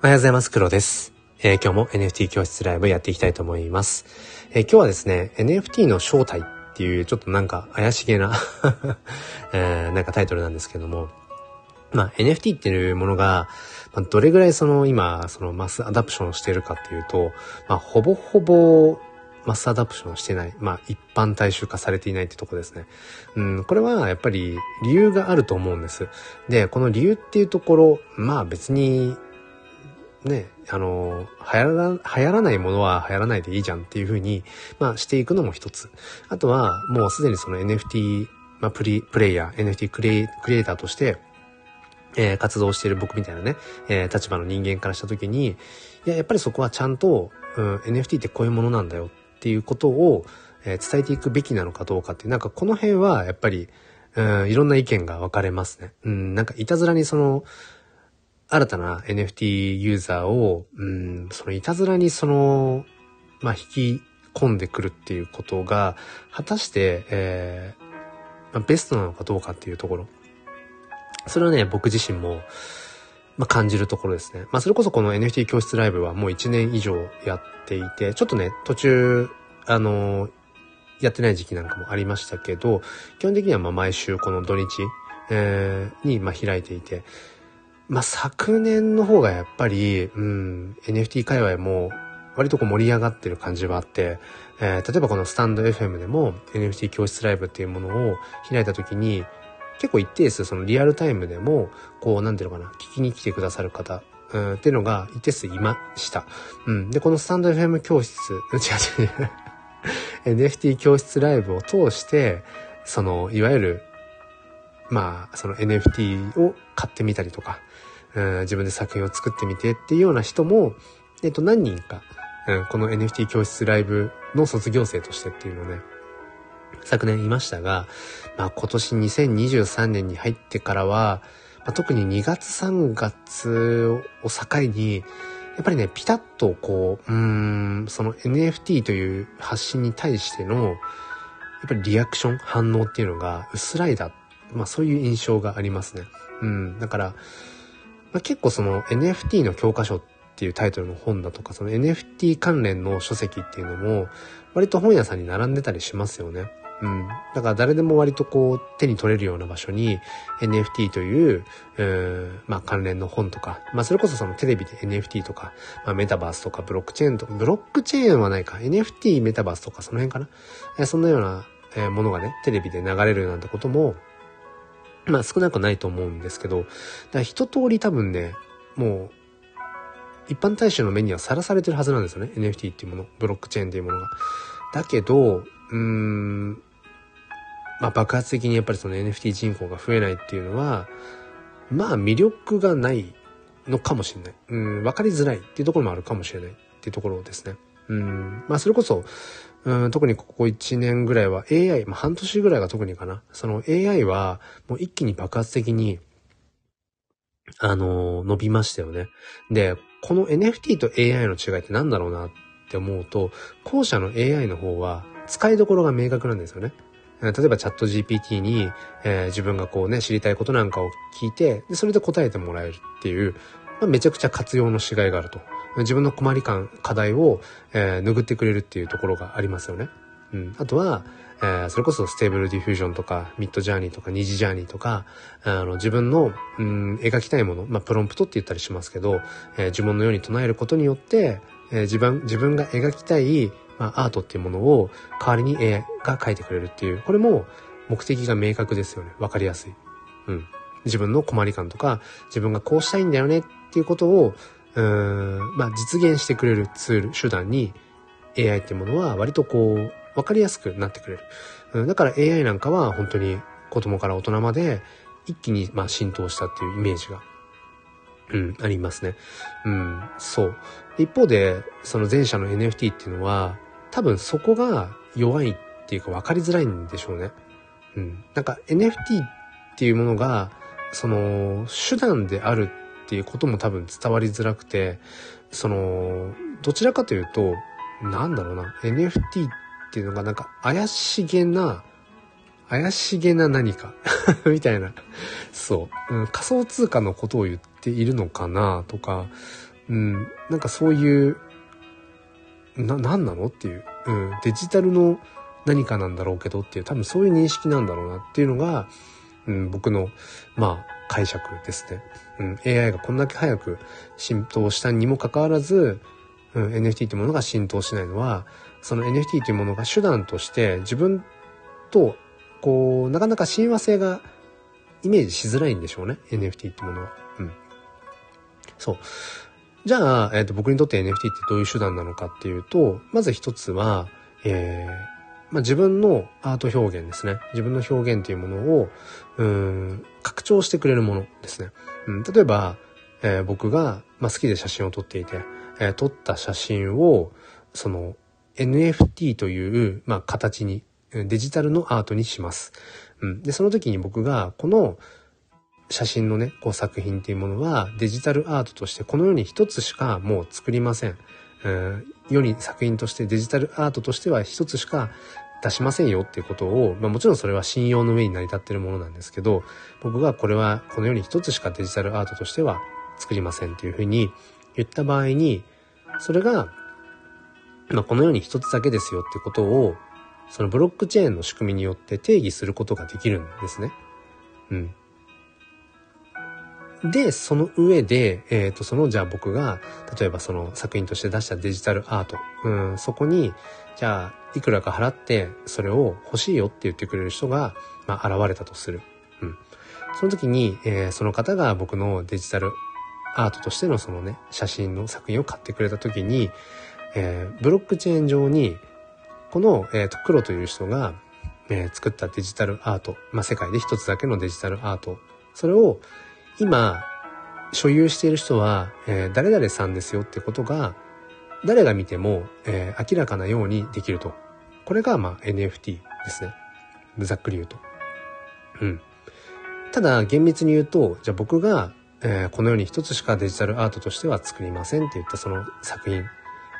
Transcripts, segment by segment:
おはようございます。黒です。えー、今日も NFT 教室ライブやっていきたいと思います。えー、今日はですね、NFT の正体っていうちょっとなんか怪しげな えー、なんかタイトルなんですけども、まあ NFT っていうものが、まあ、どれぐらいその今、そのマスアダプションしてるかっていうと、まあほぼほぼマスアダプションしてない。まあ、一般大衆化されていないってとこですね。うん、これはやっぱり理由があると思うんです。で、この理由っていうところ、まあ別にね、あの、流行ら、流行らないものは流行らないでいいじゃんっていう風に、まあしていくのも一つ。あとは、もうすでにその NFT、まあプリ、プレイヤー、NFT クリエクリエイターとして、えー、活動している僕みたいなね、えー、立場の人間からした時に、いや、やっぱりそこはちゃんと、うん、NFT ってこういうものなんだよっていうことを、えー、伝えていくべきなのかどうかっていう、なんかこの辺はやっぱり、うん、いろんな意見が分かれますね。うん、なんかいたずらにその、新たな NFT ユーザーを、うん、そのいたずらにその、まあ、引き込んでくるっていうことが、果たして、えー、まあ、ベストなのかどうかっていうところ。それはね、僕自身も、まあ、感じるところですね。まあ、それこそこの NFT 教室ライブはもう1年以上やっていて、ちょっとね、途中、あのー、やってない時期なんかもありましたけど、基本的にはま毎週この土日、えー、にま開いていて、まあ、昨年の方がやっぱり、うん、NFT 界隈も割とこう盛り上がってる感じはあって、えー、例えばこのスタンド FM でも NFT 教室ライブっていうものを開いた時に、結構一定数そのリアルタイムでも、こう、なんていうのかな、聞きに来てくださる方、うん、っていうのが一定数いました。うん。で、このスタンド FM 教室、違う違う NFT 教室ライブを通して、その、いわゆる、まあ、その NFT を買ってみたりとか、うん、自分で作品を作ってみてっていうような人も、えっと、何人か、うん、この NFT 教室ライブの卒業生としてっていうのをね、昨年いましたが、まあ今年2023年に入ってからは、まあ、特に2月3月を境に、やっぱりね、ピタッとこう、うん、その NFT という発信に対しての、やっぱりリアクション、反応っていうのが薄らいだ。まあそういう印象がありますね。うん。だから、まあ、結構その NFT の教科書っていうタイトルの本だとか、その NFT 関連の書籍っていうのも、割と本屋さんに並んでたりしますよね。うん。だから誰でも割とこう手に取れるような場所に NFT という、えー、まあ関連の本とか、まあそれこそそのテレビで NFT とか、まあメタバースとかブロックチェーンとか、ブロックチェーンはないか、NFT メタバースとかその辺かな。そんなような、ものがね、テレビで流れるなんてことも、まあ少なくないと思うんですけど、だから一通り多分ね、もう、一般大衆の目にはさらされてるはずなんですよね。NFT っていうもの。ブロックチェーンっていうものが。だけど、うーん、まあ爆発的にやっぱりその NFT 人口が増えないっていうのは、まあ魅力がないのかもしれない。うん、わかりづらいっていうところもあるかもしれないっていうところですね。うん、まあそれこそ、うん、特にここ1年ぐらいは AI、まあ、半年ぐらいが特にかな。その AI はもう一気に爆発的に、あのー、伸びましたよね。で、この NFT と AI の違いって何だろうなって思うと、後者の AI の方は使いどころが明確なんですよね。例えばチャット GPT に、えー、自分がこうね、知りたいことなんかを聞いて、で、それで答えてもらえるっていう、まあ、めちゃくちゃ活用のしがいがあると。自分の困り感、課題を、えー、拭ってくれるっていうところがありますよね。うん。あとは、えー、それこそステーブルディフュージョンとか、ミッドジャーニーとか、二次ジャーニーとか、あの、自分の、うん、描きたいもの、まあ、プロンプトって言ったりしますけど、えー、呪文のように唱えることによって、えー、自分、自分が描きたい、まあ、アートっていうものを代わりに AI が描いてくれるっていう、これも目的が明確ですよね。わかりやすい。うん。自分の困り感とか、自分がこうしたいんだよねっていうことを、うん、まあ、実現してくれるツール、手段に AI っていうものは割とこう、わかりやすくなってくれる。うん、だから AI なんかは本当に子供から大人まで一気にまあ浸透したっていうイメージが、うん、ありますね。うん、そう。一方で、その前者の NFT っていうのは、多分そこが弱いっていうか分かりづらいんでしょうね。うん。なんか NFT っていうものが、その手段であるっていうことも多分伝わりづらくて、その、どちらかというと、なんだろうな、NFT っていうのがなんか怪しげな、怪しげな何か みたいな。そう、うん。仮想通貨のことを言っているのかなとか、うん、なんかそういう、な、何なのっていう、うん、デジタルの何かなんだろうけどっていう、多分そういう認識なんだろうなっていうのが、うん、僕の、まあ、解釈ですね。うん、AI がこんだけ早く浸透したにもかかわらず、うん、NFT っていうものが浸透しないのは、その NFT というものが手段として自分と、こう、なかなか親和性がイメージしづらいんでしょうね。NFT ってものは。うん。そう。じゃあ、えっ、ー、と、僕にとって NFT ってどういう手段なのかっていうと、まず一つは、えー、まあ、自分のアート表現ですね。自分の表現っていうものを、うん、拡張してくれるものですね。うん、例えば、えー、僕が、まあ、好きで写真を撮っていて、えー、撮った写真を、その、NFT という、まあ、形に、デジタルのアートにします。うん。で、その時に僕が、この写真のね、こう作品っていうものは、デジタルアートとしてこの世に一つしかもう作りません。世に作品としてデジタルアートとしては一つしか出しませんよっていうことを、まあもちろんそれは信用の上に成り立ってるものなんですけど、僕がこれはこの世に一つしかデジタルアートとしては作りませんっていうふうに言った場合に、それがまあ、このように一つだけですよってことを、そのブロックチェーンの仕組みによって定義することができるんですね。うん。で、その上で、えっ、ー、と、その、じゃあ僕が、例えばその作品として出したデジタルアート、うん、そこに、じゃあ、いくらか払って、それを欲しいよって言ってくれる人が、まあ、現れたとする。うん。その時に、えー、その方が僕のデジタルアートとしてのそのね、写真の作品を買ってくれた時に、えー、ブロックチェーン上に、この、えーと、黒という人が、えー、作ったデジタルアート、まあ、世界で一つだけのデジタルアート、それを今、所有している人は、えー、誰々さんですよってことが、誰が見ても、えー、明らかなようにできると。これが、まあ、NFT ですね。ざっくり言うと。うん。ただ、厳密に言うと、じゃあ僕が、えー、このように一つしかデジタルアートとしては作りませんって言ったその作品。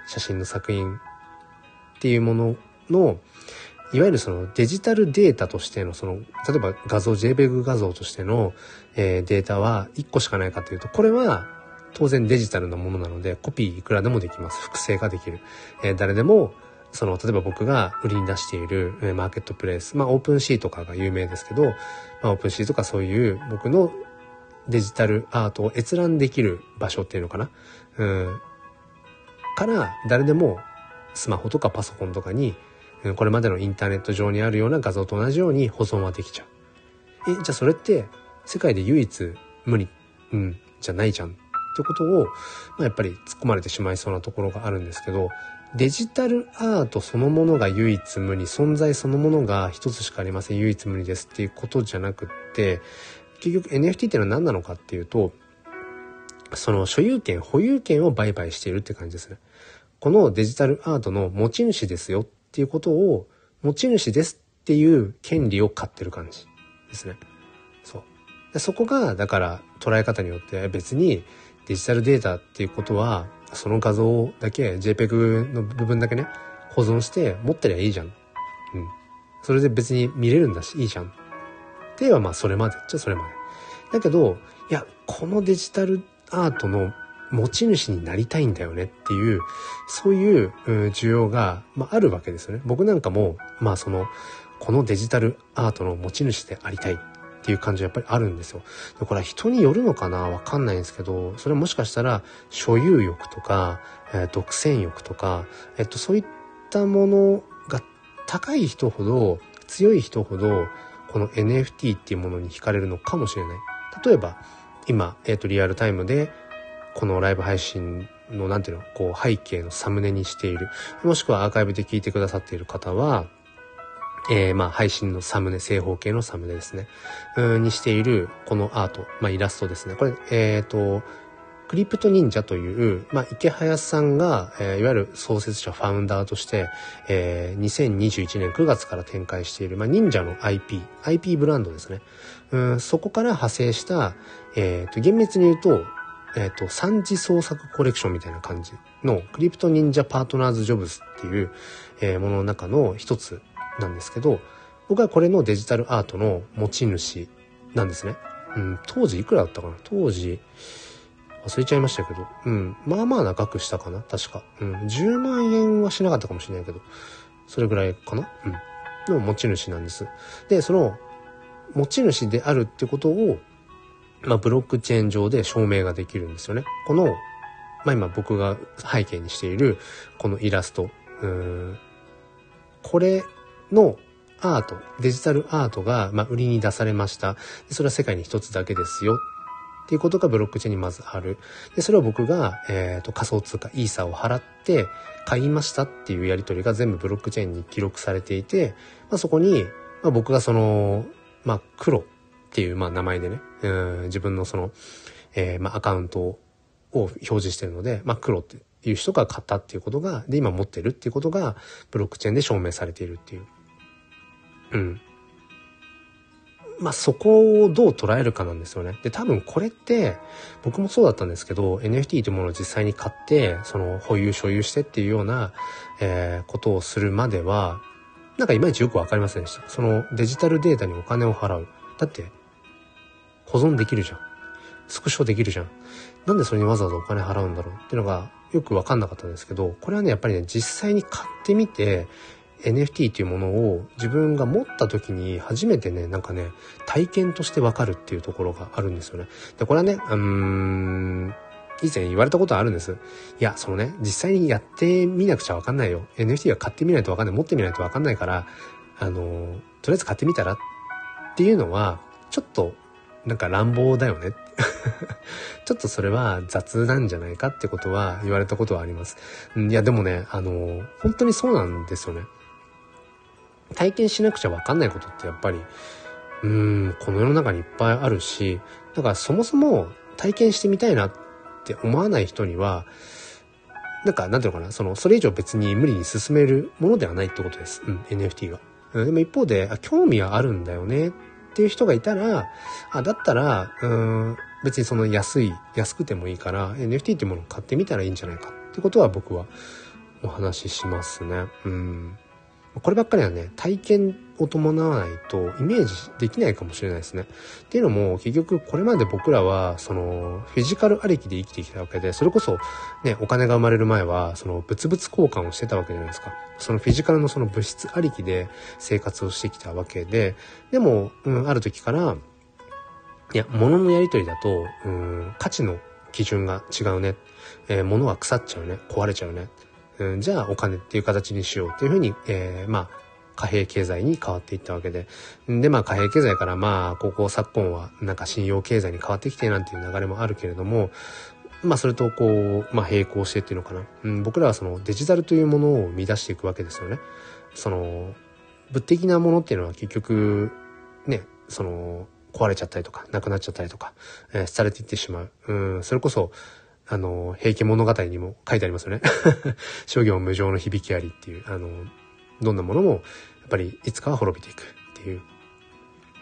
写真の作品っていうものの、いわゆるそのデジタルデータとしてのその、例えば画像、JPEG 画像としての、えー、データは1個しかないかというと、これは当然デジタルなものなので、コピーいくらでもできます。複製ができる。えー、誰でも、その、例えば僕が売りに出している、えー、マーケットプレイス、まあ、オープンシーとかが有名ですけど、まあ、オープンシーとかそういう僕のデジタルアートを閲覧できる場所っていうのかな？うん、から誰でもスマホとかパソコンとかにこれまでのインターネット上にあるような画像と同じように保存はできちゃう。え、じゃあそれって世界で唯一無理、うん、じゃないじゃんってことを、まあ、やっぱり突っ込まれてしまいそうなところがあるんですけど、デジタルアートそのものが唯一無二、存在そのものが一つしかありません、唯一無二ですっていうことじゃなくって、結局 NFT ってのは何なのかっていうと、その所有権、保有権を売買しているって感じですね。このデジタルアートの持ち主ですよっっていうことを、持ち主ですっていう権利を買ってる感じですね。そう。でそこが、だから捉え方によって別にデジタルデータっていうことは、その画像だけ、JPEG の部分だけね、保存して持ってりゃいいじゃん。うん。それで別に見れるんだし、いいじゃん。って言えばまあそれまでっちゃそれまで。だけど、いや、このデジタルアートの持ち主になりたいんだよねっていう、そういう需要が、まあ、あるわけですよね。僕なんかも、まあその、このデジタルアートの持ち主でありたいっていう感じはやっぱりあるんですよ。でこれは人によるのかな？わかんないんですけど、それもしかしたら所有欲とか、えー、独占欲とか、えっと、そういったものが高い人ほど、強い人ほど、この NFT っていうものに惹かれるのかもしれない。例えば、今、えっ、ー、と、リアルタイムで、このライブ配信の、なんていうの、こう、背景のサムネにしている。もしくはアーカイブで聞いてくださっている方は、えー、まあ、配信のサムネ、正方形のサムネですね。うん、にしている、このアート、まあ、イラストですね。これ、えっ、ー、と、クリプト忍者という、まあ、池早さんが、えー、いわゆる創設者、ファウンダーとして、えー、2021年9月から展開している、まあ、忍者の IP、IP ブランドですね。うん、そこから派生した、えっ、ー、と、厳密に言うと、えっ、ー、と、三次創作コレクションみたいな感じの、クリプト忍者パートナーズジョブスっていう、えー、ものの中の一つなんですけど、僕はこれのデジタルアートの持ち主なんですね。うん、当時いくらだったかな？当時、忘れちゃいましたけど、うん。まあまあな額したかな？確か。うん。10万円はしなかったかもしれないけど、それぐらいかな？うん。の持ち主なんです。で、その、持ち主であるってことを、まあ、ブロックチェーン上で証明ができるんですよね。この、まあ、今僕が背景にしている、このイラスト、うん、これのアート、デジタルアートが、まあ、売りに出されました。それは世界に一つだけですよ。っていうことがブロックチェーンにまずある。で、それを僕が、えっ、ー、と、仮想通貨イーサを払って買いましたっていうやり取りが全部ブロックチェーンに記録されていて、まあ、そこに、まあ、僕がその、まあ、黒っていう、まあ、名前でね、うん、自分のその、えー、まあ、アカウントを表示してるので、まあ、黒っていう人が買ったっていうことが、で、今持ってるっていうことが、ブロックチェーンで証明されているっていう。うん。まあ、そこをどう捉えるかなんですよね。で、多分これって、僕もそうだったんですけど、NFT というものを実際に買って、その保有、所有してっていうような、えー、ことをするまでは、なんかいまいちよくわかりませんでした。そのデジタルデータにお金を払う。だって、保存できるじゃん。スクショできるじゃん。なんでそれにわざわざお金払うんだろうっていうのがよくわかんなかったんですけど、これはね、やっぱりね、実際に買ってみて、NFT っていうものを自分が持った時に初めてね、なんかね、体験としてわかるっていうところがあるんですよね。で、これはね、うーん、以前言われたことあるんです。いや、そのね、実際にやってみなくちゃわかんないよ。NFT は買ってみないとわかんない。持ってみないとわかんないから、あの、とりあえず買ってみたらっていうのは、ちょっと、なんか乱暴だよね。ちょっとそれは雑なんじゃないかってことは言われたことはあります。いや、でもね、あの、本当にそうなんですよね。体験しなくちゃわかんないことってやっぱり、うーん、この世の中にいっぱいあるし、だからそもそも体験してみたいなって思わない人には、なんか、なんていうのかな、その、それ以上別に無理に進めるものではないってことです。うん、NFT は。うん、でも一方で、興味はあるんだよねていう人がいたら、あ、だったら、うん、別にその安い、安くてもいいから、NFT っていうものを買ってみたらいいんじゃないかってことは僕はお話ししますね。うん。こればっかりはね、体験を伴わないとイメージできないかもしれないですね。っていうのも、結局これまで僕らは、その、フィジカルありきで生きてきたわけで、それこそ、ね、お金が生まれる前は、その、物々交換をしてたわけじゃないですか。そのフィジカルのその物質ありきで生活をしてきたわけで、でも、うん、ある時から、いや、物のやりとりだと、うん、価値の基準が違うね。えー、物は腐っちゃうね。壊れちゃうね。うん、じゃあお金っていう形にしようっていうふうに、えー、まあ、貨幣経済に変わっていったわけで。で、まあ貨幣経済からまあ、ここ昨今はなんか信用経済に変わってきてなんていう流れもあるけれども、まあそれとこう、まあ並行してっていうのかな。うん、僕らはそのデジタルというものを生み出していくわけですよね。その、物的なものっていうのは結局、ね、その、壊れちゃったりとか、なくなっちゃったりとか、えー、されていってしまう。うん、それこそ、あの、平家物語にも書いてありますよね。諸行無常の響きありっていう、あの、どんなものも、やっぱりいつかは滅びていくっていう。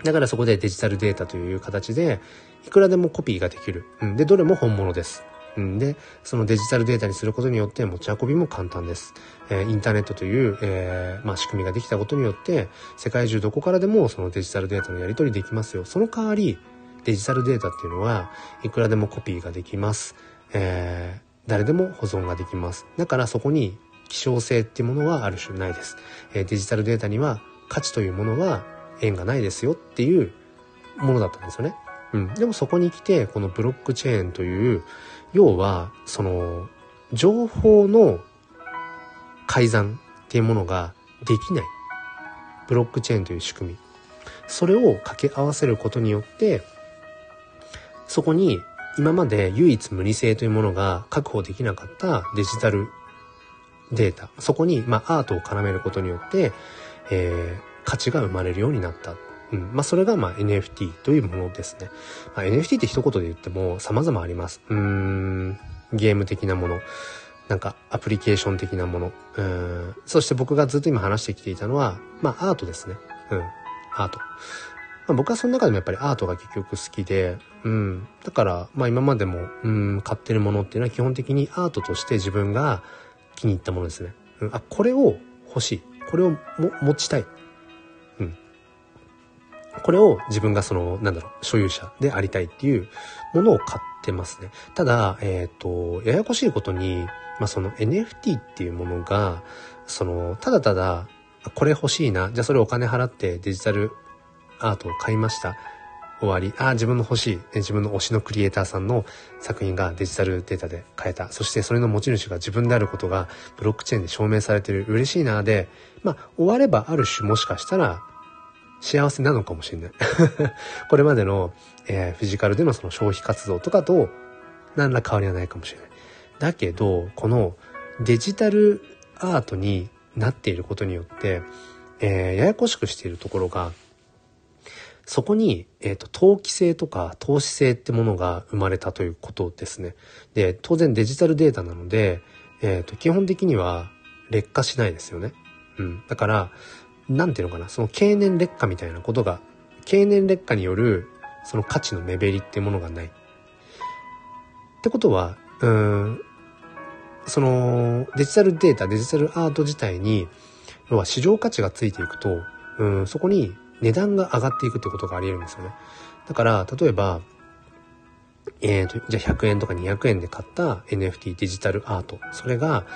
だからそこでデジタルデータという形で、いくらでもコピーができる。うん、で、どれも本物です。うん、で、そのデジタルデータにすることによって持ち運びも簡単です。えー、インターネットという、えー、まあ、仕組みができたことによって、世界中どこからでもそのデジタルデータのやり取りできますよ。その代わり、デジタルデータっていうのは、いくらでもコピーができます。えー、誰でも保存ができます。だからそこに希少性っていうものはある種ないです。え、デジタルデータには価値というものは縁がないですよっていうものだったんですよね。うん。でもそこに来て、このブロックチェーンという、要は、その、情報の改ざんっていうものができない。ブロックチェーンという仕組み。それを掛け合わせることによって、そこに今まで唯一無二性というものが確保できなかったデジタルデータ、そこに、まあ、アートを絡めることによって、えー、価値が生まれるようになった。うん。まあ、それが、まあ、NFT というものですね。まあ、NFT って一言で言っても様々あります。うーん、ゲーム的なもの。なんか、アプリケーション的なもの。うん。そして僕がずっと今話してきていたのは、まあ、アートですね。うん。アート。まあ、僕はその中でもやっぱりアートが結局好きで、うん。だから、まあ今までも、うん、買ってるものっていうのは基本的にアートとして自分が気に入ったものですね。うん、あ、これを欲しい。これをも持ちたい。うん。これを自分がその、なんだろう、所有者でありたいっていうものを買ってますね。ただ、えっ、ー、と、ややこしいことに、まあ、その NFT っていうものが、その、ただただ、これ欲しいな、じゃあそれお金払ってデジタルアートを買いました。終わり。ああ、自分の欲しい、自分の推しのクリエイターさんの作品がデジタルデータで買えた。そしてそれの持ち主が自分であることがブロックチェーンで証明されてる。嬉しいなで、まあ、終わればある種もしかしたら幸せなのかもしれない。これまでの、えー、フィジカルでのその消費活動とかと何ら変わりはないかもしれない。だけど、このデジタルアートになっていることによって、えー、ややこしくしているところが、そこに、えっ、ー、と、投機性とか投資性ってものが生まれたということですね。で、当然デジタルデータなので、えっ、ー、と、基本的には劣化しないですよね。うん。だから、なんていうのかな、その経年劣化みたいなことが、経年劣化によるその価値の目減りってものがない。ってことは、うん、そのデジタルデータ、デジタルアート自体に、要は市場価値がついていくと、うん、そこに値段が上がっていくってことがあり得るんですよね。だから、例えば、えーと、じゃあ100円とか200円で買った NFT デジタルアート。それが、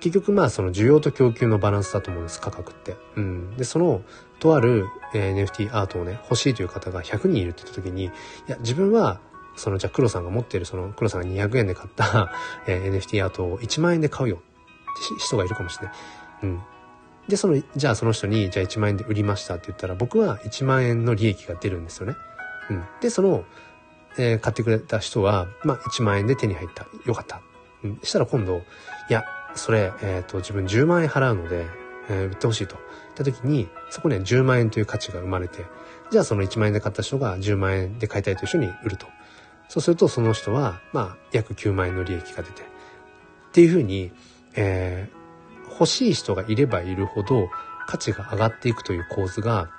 結局まあその需要と供給のバランスだと思うんです、価格って。うん。で、その、とある、NFT アートをね、欲しいという方が100人いるって言った時に、いや、自分は、その、じゃあ黒さんが持っている、その、黒さんが200円で買ったえー、NFT アートを1万円で買うよって人がいるかもしれない。うん。で、その、じゃあその人に、じゃあ1万円で売りましたって言ったら、僕は1万円の利益が出るんですよね。うん。で、その、えー、買ってくれた人は、まあ、1万円で手に入った。よかった。うん。したら今度、いや、それ、えっ、ー、と、自分10万円払うので、えー、売ってほしいと。言った時に、そこには10万円という価値が生まれて、じゃあその1万円で買った人が10万円で買いたいと一緒に売ると。そうするとその人は、まあ、約9万円の利益が出て。っていうふうに、えー、欲しい人がいればいるほど価値が上がっていくという構図が、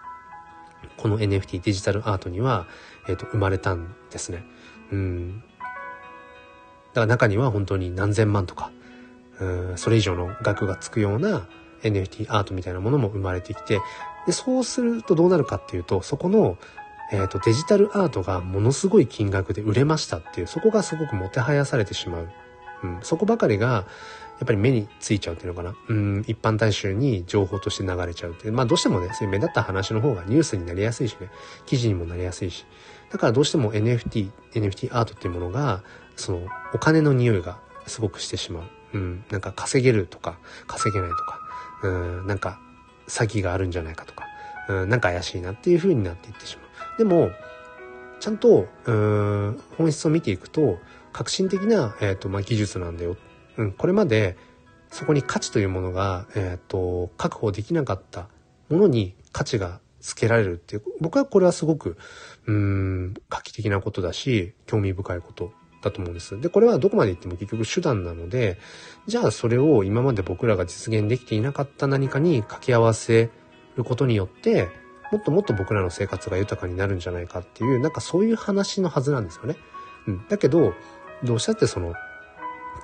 この NFT デジタルアートには、えっ、ー、と、生まれたんですね。うん。だから中には本当に何千万とか、うん、それ以上の額がつくような NFT アートみたいなものも生まれてきて、で、そうするとどうなるかっていうと、そこの、えっ、ー、と、デジタルアートがものすごい金額で売れましたっていう、そこがすごくもてはやされてしまう。うん、そこばかりが、やっぱり目についちゃうっていうのかな？うん、一般大衆に情報として流れちゃうっていう。まあどうしてもね、そういう目立った話の方がニュースになりやすいしね、記事にもなりやすいし。だからどうしても NFT、NFT アートっていうものが、その、お金の匂いがすごくしてしまう。うん、なんか稼げるとか、稼げないとか、うん、なんか詐欺があるんじゃないかとか、うん、なんか怪しいなっていう風になっていってしまう。でも、ちゃんと、うん、本質を見ていくと、革新的な、えっ、ー、と、まあ、技術なんだようん、これまでそこに価値というものが、え、ー、と、確保できなかったものに価値がつけられるっていう、僕はこれはすごく、うん、画期的なことだし、興味深いことだと思うんです。で、これはどこまで行っても結局手段なので、じゃあそれを今まで僕らが実現できていなかった何かに掛け合わせることによって、もっともっと僕らの生活が豊かになるんじゃないかっていう、なんかそういう話のはずなんですよね。うん。だけど、どうしたってその、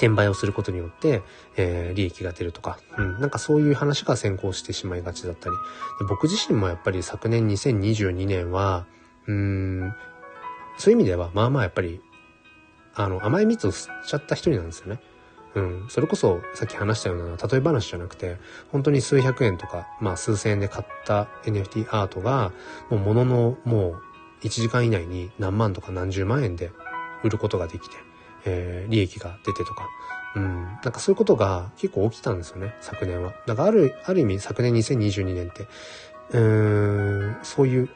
転売をすることによって、えー、利益が出るとか、うん、なんかそういう話が先行してしまいがちだったり。僕自身もやっぱり昨年2022年は、うーん、そういう意味では、まあまあやっぱり、あの、甘い蜜を吸っちゃった一人なんですよね。うん。それこそ、さっき話したような例え話じゃなくて、本当に数百円とか、まあ数千円で買った NFT アートが、もうものの、もう1時間以内に何万とか何十万円で売ることができて、えー、利益が出てとか、うん、なんかそういうことが結構起きたんですよね、昨年は。だからある、ある意味昨年2022年って、うーん、そういう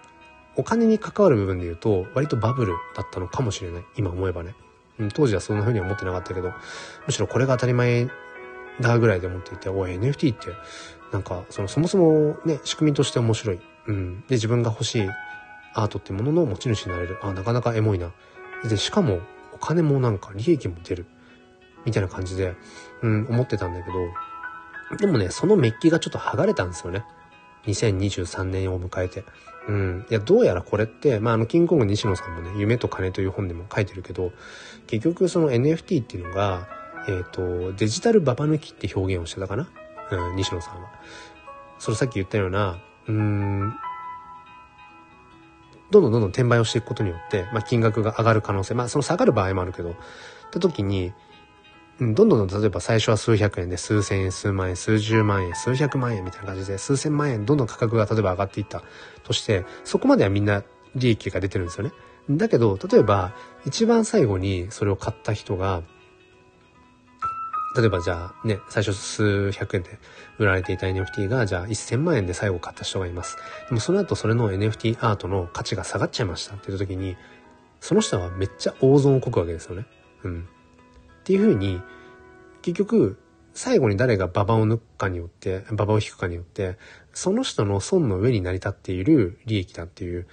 お金に関わる部分で言うと、割とバブルだったのかもしれない。今思えばね。うん、当時はそんな風には思ってなかったけど、むしろこれが当たり前だぐらいで思っていて、おい、NFT って、なんか、その、そもそもね、仕組みとして面白い。うん。で、自分が欲しいアートってものの持ち主になれる。あ、なかなかエモいな。で、しかも、金もなんか利益も出る。みたいな感じで、うん、思ってたんだけど、でもね、そのメッキがちょっと剥がれたんですよね。2023年を迎えて。うん。いや、どうやらこれって、まあ、あの、キングコング西野さんもね、夢と金という本でも書いてるけど、結局その NFT っていうのが、えっ、ー、と、デジタルババ抜きって表現をしてたかな？うん、西野さんは。それさっき言ったような、うーん、どんどんどんどん転売をしていくことによって、まあ、金額が上がる可能性、まあ、その下がる場合もあるけど、って時に、うん、どんどんどん例えば最初は数百円で数千円、数万円、数十万円、数百万円みたいな感じで、数千万円どんどん価格が例えば上がっていったとして、そこまではみんな利益が出てるんですよね。だけど、例えば、一番最後にそれを買った人が、例えばじゃあね、最初数百円で売られていた NFT が、じゃあ1000万円で最後買った人がいます。でもその後それの NFT アートの価値が下がっちゃいましたっていう時に、その人はめっちゃ大損をこくわけですよね。うん。っていうふうに、結局、最後に誰が馬場を抜くかによって、馬場を引くかによって、その人の損の上に成り立っている利益だっていう、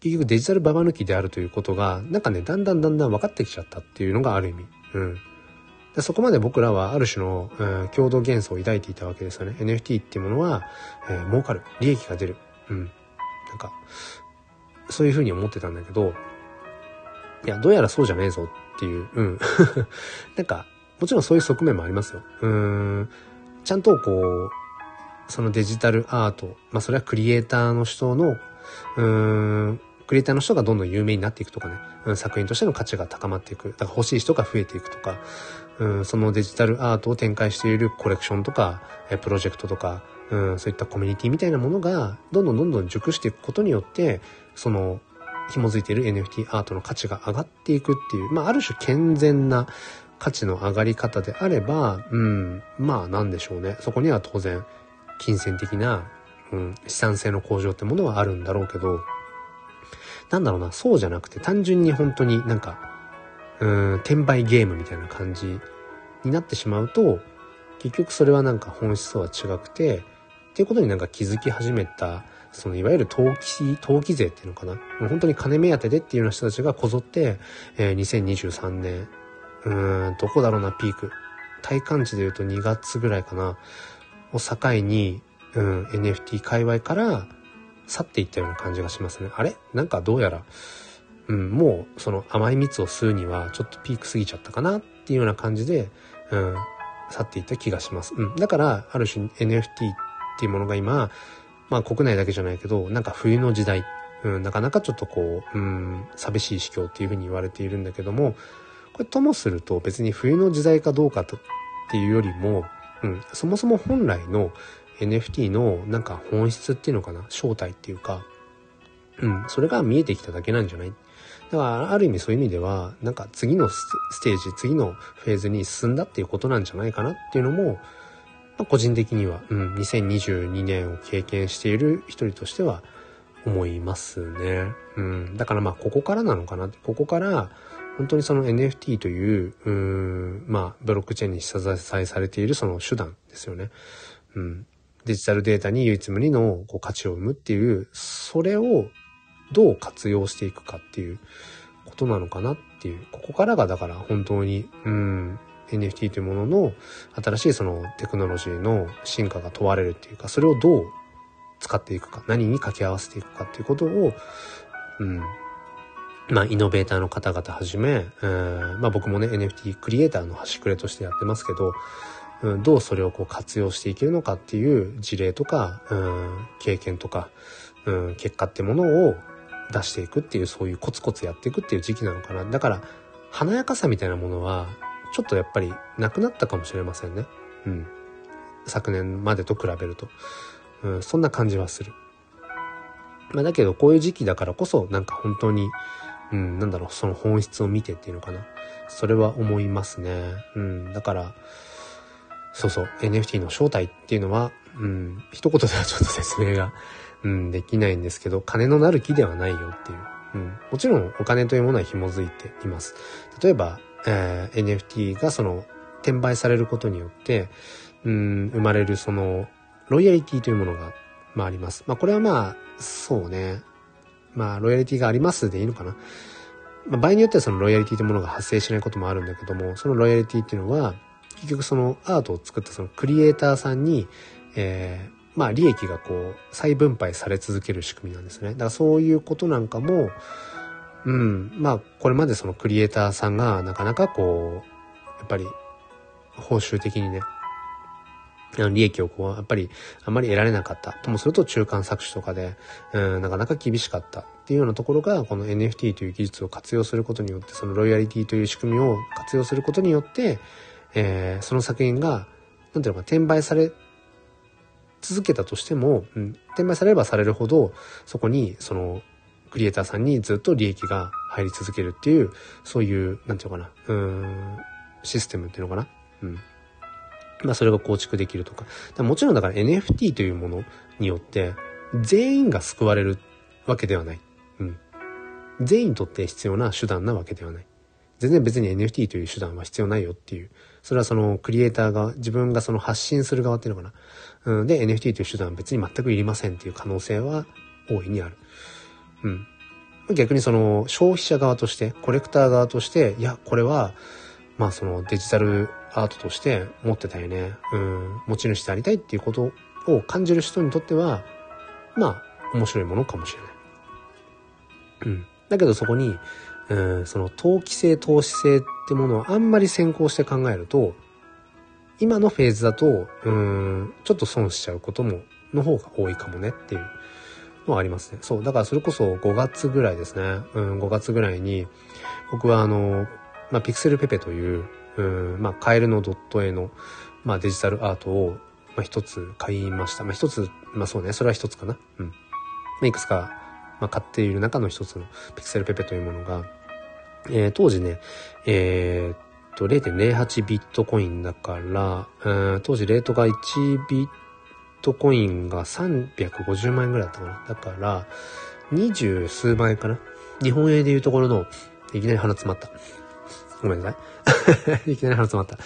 結局デジタルババ抜きであるということが、なんかね、だんだんだんだん分かってきちゃったっていうのがある意味。うん。でそこまで僕らはある種の、うん、共同幻想を抱いていたわけですよね。NFT っていうものは、えー、儲かる。利益が出る。うん。なんか、そういうふうに思ってたんだけど、いや、どうやらそうじゃねえぞっていう、うん。なんか、もちろんそういう側面もありますよ。うん。ちゃんとこう、そのデジタルアート、まあそれはクリエイターの人の、うん、クリエイターの人がどんどん有名になっていくとかね、うん、作品としての価値が高まっていく。だから欲しい人が増えていくとか、うん、そのデジタルアートを展開しているコレクションとか、えプロジェクトとか、うん、そういったコミュニティみたいなものが、どんどんどんどん熟していくことによって、その、紐づいている NFT アートの価値が上がっていくっていう、まあ、ある種健全な価値の上がり方であれば、うん、まあ、なんでしょうね。そこには当然、金銭的な、うん、資産性の向上ってものはあるんだろうけど、なんだろうな、そうじゃなくて単純に本当になんか、うん、転売ゲームみたいな感じになってしまうと、結局それはなんか本質とは違くて、っていうことになんか気づき始めた、そのいわゆる投機、投機税っていうのかな？本当に金目当てでっていうような人たちがこぞって、えー、2023年、うーん、どこだろうな、ピーク。体感値で言うと2月ぐらいかな、を境に、うん、NFT 界隈から、去っていったような感じがしますね。あれ？なんかどうやら、うん、もうその甘い蜜を吸うにはちょっとピーク過ぎちゃったかなっていうような感じで、うん、去っていった気がします。うん。だから、ある種 NFT っていうものが今、まあ国内だけじゃないけど、なんか冬の時代、うん、なかなかちょっとこう、うん、寂しい司教っていうふうに言われているんだけども、これともすると別に冬の時代かどうかとっていうよりも、うん、そもそも本来の NFT のなんか本質っていうのかな正体っていうか、うん、それが見えてきただけなんじゃないだからある意味そういう意味では、なんか次のステージ、次のフェーズに進んだっていうことなんじゃないかなっていうのも、まあ、個人的には、うん、2022年を経験している一人としては思いますね。うん、だからまあここからなのかなここから本当にその NFT という、うん、まあブロックチェーンに謝罪されているその手段ですよね。うん。デジタルデータに唯一無二のこう価値を生むっていう、それをどう活用していくかっていうことなのかなっていう、ここからがだから本当に、うん、NFT というものの新しいそのテクノロジーの進化が問われるっていうか、それをどう使っていくか、何に掛け合わせていくかっていうことを、うん、まあ、イノベーターの方々はじめ、うん、まあ僕もね、NFT クリエイターの端くれとしてやってますけど、うん、どうそれをこう活用していけるのかっていう事例とか、うん、経験とか、うん、結果ってものを出していくっていう、そういうコツコツやっていくっていう時期なのかな。だから、華やかさみたいなものは、ちょっとやっぱりなくなったかもしれませんね。うん。昨年までと比べると。うん、そんな感じはする。まあだけど、こういう時期だからこそ、なんか本当に、うん、なんだろう、その本質を見てっていうのかな。それは思いますね。うん、だから、そうそう、NFT の正体っていうのは、うん、一言ではちょっと説明が、うん、できないんですけど、金のなる木ではないよっていう。うん、もちろんお金というものは紐づいています。例えば、えー、NFT がその、転売されることによって、うん、生まれるその、ロイヤリティというものが、まああります。まあこれはまあ、そうね。まあ、ロイヤリティがありますでいいのかな。まあ、場合によってはそのロイヤリティというものが発生しないこともあるんだけども、そのロイヤリティっていうのは、結局そのアートを作ったそのクリエイターさんに、えー、まあ利益がこう再分配され続ける仕組みなんですね。だからそういうことなんかも、うん、まあこれまでそのクリエイターさんがなかなかこう、やっぱり報酬的にね、利益をこう、やっぱりあんまり得られなかった。ともすると中間搾取とかで、うん、なかなか厳しかったっていうようなところが、この NFT という技術を活用することによって、そのロイヤリティという仕組みを活用することによって、えー、その作品が、なんていうのか、転売され続けたとしても、うん、転売されればされるほど、そこに、その、クリエイターさんにずっと利益が入り続けるっていう、そういう、なんていうのかな、うん、システムっていうのかな。うん。まあそれが構築できるとか。かもちろんだから NFT というものによって全員が救われるわけではない。うん。全員にとって必要な手段なわけではない。全然別に NFT という手段は必要ないよっていう。それはそのクリエイターが、自分がその発信する側っていうのかな。うん。で、NFT という手段は別に全くいりませんっていう可能性は大いにある。うん。逆にその消費者側として、コレクター側として、いや、これは、まあそのデジタルアートとして持ってたよね。うん、持ち主でありたいっていうことを感じる人にとっては、まあ、面白いものかもしれない。うん。だけどそこに、うん、その投機性、投資性ってものをあんまり先行して考えると、今のフェーズだと、うん、ちょっと損しちゃうことも、の方が多いかもねっていうのはありますね。そう。だからそれこそ5月ぐらいですね。うん、5月ぐらいに、僕はあの、まあ、ピクセルペペという、うん、まあ、カエルのドット絵の、まあ、デジタルアートを、まあ、一つ買いました。まあ、一つ、まあ、そうね、それは一つかな。うん。まあ、いくつか、まあ、買っている中の一つのピクセルペペというものが、えー、当時ね、えー、っと、0.08ビットコインだから、うん、当時レートが1ビットコインが350万円ぐらいだったかな。だから、二十数万円かな。日本円でいうところの、いきなり鼻詰まった。ごめんなさい。いきなり鼻詰まった。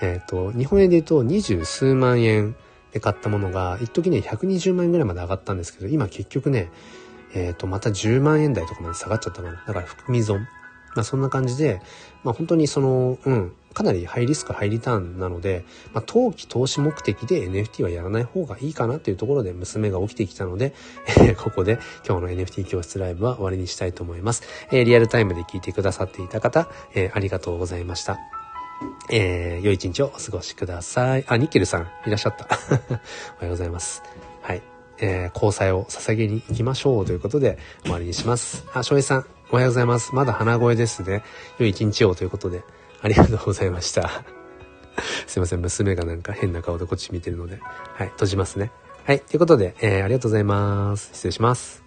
えっ、ー、と、日本円で言うと二十数万円で買ったものが、一時ね、120万円ぐらいまで上がったんですけど、今結局ね、えっ、ー、と、また10万円台とかまで下がっちゃったかな。だから含み損。まあそんな感じで、まあ本当にその、うん、かなりハイリスク、ハイリターンなので、まあ、投機、投資目的で NFT はやらない方がいいかなっていうところで娘が起きてきたので、えー、ここで今日の NFT 教室ライブは終わりにしたいと思います。えー、リアルタイムで聞いてくださっていた方、えー、ありがとうございました。えー、良い一日をお過ごしください。あ、ニッケルさん、いらっしゃった。おはようございます。はい。えー、交際を捧げに行きましょうということで終わりにします。あ、翔平さん、おはようございます。まだ鼻声ですね。良い一日をということで、ありがとうございました。すいません、娘がなんか変な顔でこっち見てるので。はい、閉じますね。はい、ということで、えー、ありがとうございます。失礼します。